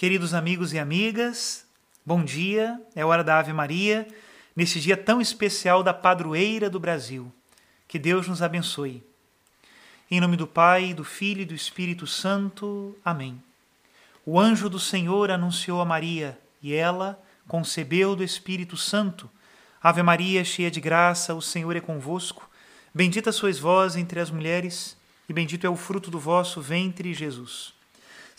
Queridos amigos e amigas, bom dia, é hora da Ave Maria, neste dia tão especial da padroeira do Brasil. Que Deus nos abençoe. Em nome do Pai, do Filho e do Espírito Santo. Amém. O anjo do Senhor anunciou a Maria, e ela concebeu do Espírito Santo. Ave Maria, cheia de graça, o Senhor é convosco. Bendita sois vós entre as mulheres, e bendito é o fruto do vosso ventre, Jesus.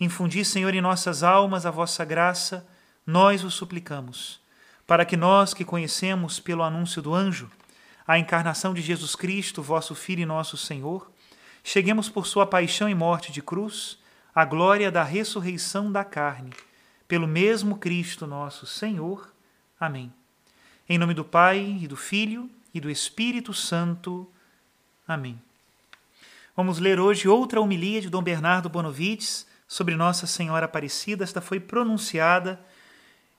Infundi, Senhor, em nossas almas a vossa graça, nós o suplicamos, para que nós que conhecemos pelo anúncio do anjo a encarnação de Jesus Cristo, vosso Filho e nosso Senhor, cheguemos por sua paixão e morte de cruz à glória da ressurreição da carne, pelo mesmo Cristo nosso Senhor. Amém. Em nome do Pai e do Filho e do Espírito Santo. Amém. Vamos ler hoje outra homilia de Dom Bernardo Bonovides sobre Nossa Senhora Aparecida. Esta foi pronunciada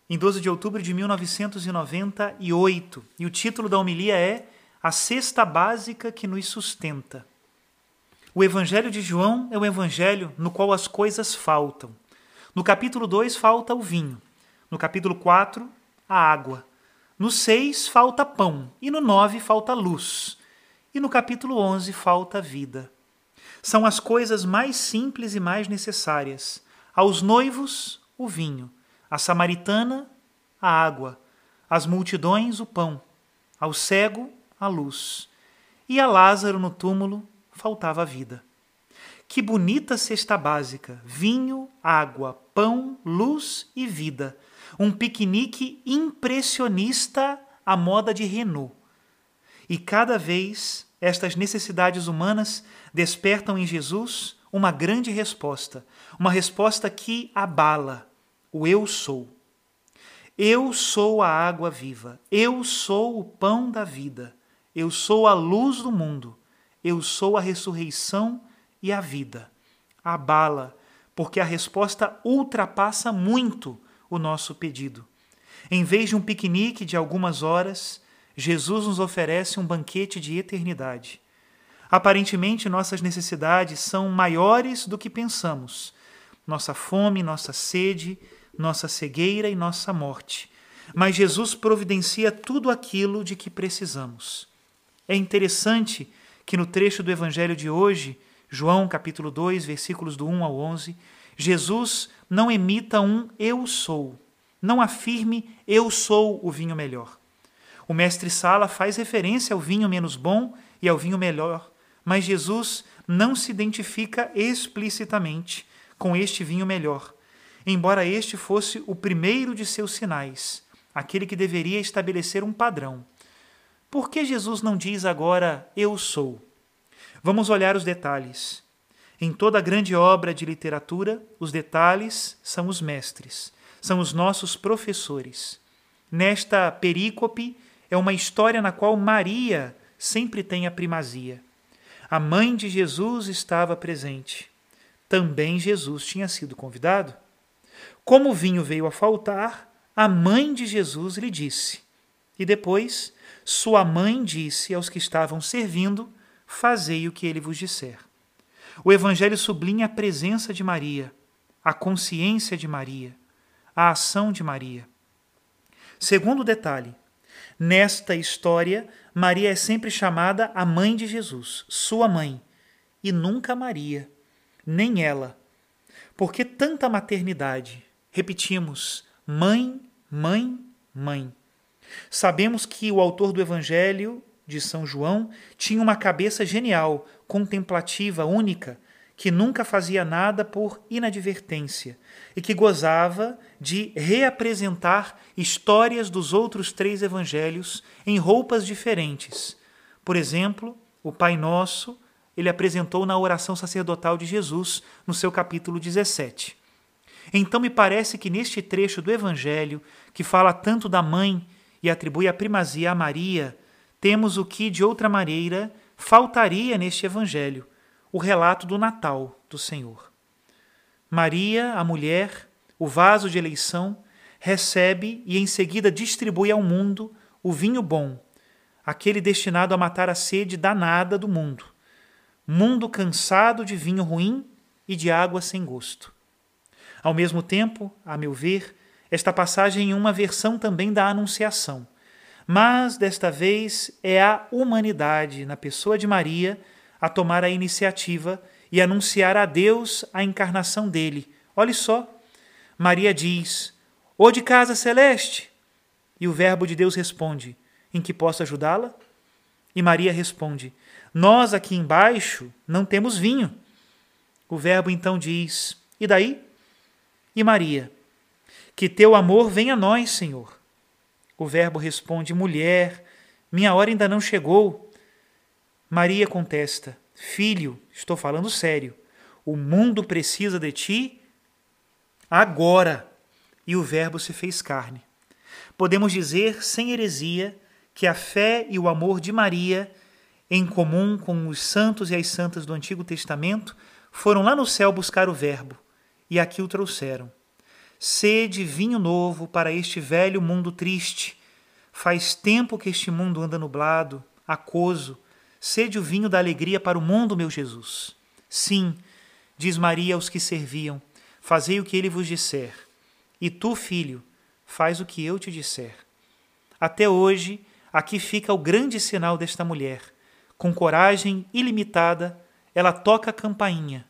em 12 de outubro de 1998 e o título da homilia é A Cesta Básica que nos Sustenta. O Evangelho de João é o evangelho no qual as coisas faltam. No capítulo 2 falta o vinho, no capítulo 4 a água, no 6 falta pão e no 9 falta luz, e no capítulo 11 falta vida são as coisas mais simples e mais necessárias. Aos noivos, o vinho, à samaritana, a água, às multidões, o pão, ao cego, a luz. E a Lázaro no túmulo faltava a vida. Que bonita cesta básica: vinho, água, pão, luz e vida. Um piquenique impressionista à moda de Renault. E cada vez estas necessidades humanas despertam em Jesus uma grande resposta, uma resposta que abala o eu sou. Eu sou a água viva, eu sou o pão da vida, eu sou a luz do mundo, eu sou a ressurreição e a vida. Abala, porque a resposta ultrapassa muito o nosso pedido. Em vez de um piquenique de algumas horas, Jesus nos oferece um banquete de eternidade. Aparentemente, nossas necessidades são maiores do que pensamos. Nossa fome, nossa sede, nossa cegueira e nossa morte. Mas Jesus providencia tudo aquilo de que precisamos. É interessante que no trecho do evangelho de hoje, João capítulo 2, versículos do 1 ao 11, Jesus não emita um eu sou, não afirme eu sou o vinho melhor. O mestre Sala faz referência ao vinho menos bom e ao vinho melhor, mas Jesus não se identifica explicitamente com este vinho melhor, embora este fosse o primeiro de seus sinais, aquele que deveria estabelecer um padrão. Por que Jesus não diz agora eu sou? Vamos olhar os detalhes. Em toda grande obra de literatura, os detalhes são os mestres, são os nossos professores. Nesta perícope é uma história na qual Maria sempre tem a primazia. A mãe de Jesus estava presente. Também Jesus tinha sido convidado. Como o vinho veio a faltar, a mãe de Jesus lhe disse. E depois, sua mãe disse aos que estavam servindo: Fazei o que ele vos disser. O Evangelho sublinha a presença de Maria, a consciência de Maria, a ação de Maria. Segundo detalhe, Nesta história, Maria é sempre chamada a mãe de Jesus, sua mãe, e nunca Maria, nem ela. Por que tanta maternidade? Repetimos: mãe, mãe, mãe. Sabemos que o autor do Evangelho de São João tinha uma cabeça genial, contemplativa, única, que nunca fazia nada por inadvertência e que gozava de reapresentar histórias dos outros três evangelhos em roupas diferentes. Por exemplo, o Pai Nosso, ele apresentou na oração sacerdotal de Jesus, no seu capítulo 17. Então me parece que neste trecho do evangelho, que fala tanto da mãe e atribui a primazia a Maria, temos o que de outra maneira faltaria neste evangelho, o relato do Natal do Senhor. Maria, a mulher, o vaso de eleição, recebe e em seguida distribui ao mundo o vinho bom, aquele destinado a matar a sede danada do mundo. Mundo cansado de vinho ruim e de água sem gosto. Ao mesmo tempo, a meu ver, esta passagem é uma versão também da Anunciação, mas desta vez é a humanidade, na pessoa de Maria, a tomar a iniciativa e anunciar a Deus a encarnação dele. Olhe só, Maria diz: Ô de casa celeste! E o Verbo de Deus responde: Em que posso ajudá-la? E Maria responde: Nós aqui embaixo não temos vinho. O Verbo então diz: E daí? E Maria: Que teu amor venha a nós, Senhor. O Verbo responde: Mulher, minha hora ainda não chegou. Maria contesta: Filho, estou falando sério. O mundo precisa de ti agora. E o Verbo se fez carne. Podemos dizer, sem heresia, que a fé e o amor de Maria, em comum com os santos e as santas do Antigo Testamento, foram lá no céu buscar o Verbo e aqui o trouxeram. Sede vinho novo para este velho mundo triste. Faz tempo que este mundo anda nublado, aquoso, Sede o vinho da alegria para o mundo, meu Jesus. Sim, diz Maria aos que serviam, fazei o que ele vos disser. E tu, filho, faz o que eu te disser. Até hoje, aqui fica o grande sinal desta mulher. Com coragem ilimitada, ela toca a campainha.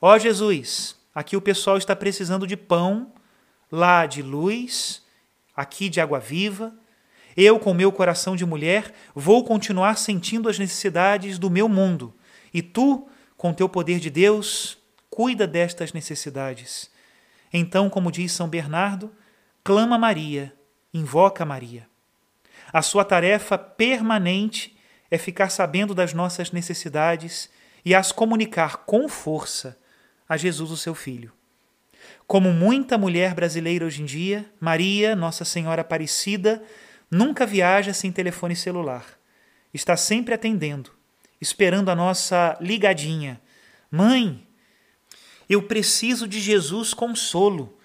Ó oh, Jesus, aqui o pessoal está precisando de pão, lá de luz, aqui de água viva, eu, com meu coração de mulher, vou continuar sentindo as necessidades do meu mundo. E tu, com teu poder de Deus, cuida destas necessidades. Então, como diz São Bernardo, clama Maria, invoca Maria. A sua tarefa permanente é ficar sabendo das nossas necessidades e as comunicar com força a Jesus, o seu Filho. Como muita mulher brasileira hoje em dia, Maria, Nossa Senhora Aparecida, Nunca viaja sem telefone celular. Está sempre atendendo, esperando a nossa ligadinha. Mãe, eu preciso de Jesus consolo.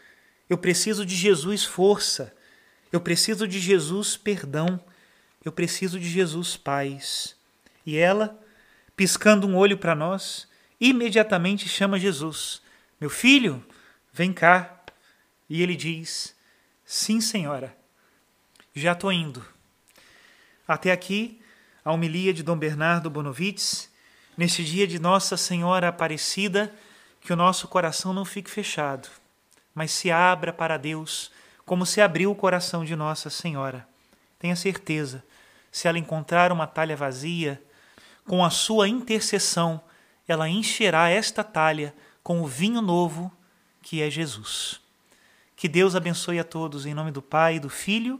Eu preciso de Jesus força. Eu preciso de Jesus perdão. Eu preciso de Jesus paz. E ela, piscando um olho para nós, imediatamente chama Jesus: Meu filho, vem cá. E ele diz: Sim, senhora já estou indo. Até aqui, a homilia de Dom Bernardo Bonovitz, neste dia de Nossa Senhora Aparecida, que o nosso coração não fique fechado, mas se abra para Deus, como se abriu o coração de Nossa Senhora. Tenha certeza, se ela encontrar uma talha vazia, com a sua intercessão, ela encherá esta talha com o vinho novo que é Jesus. Que Deus abençoe a todos em nome do Pai, do Filho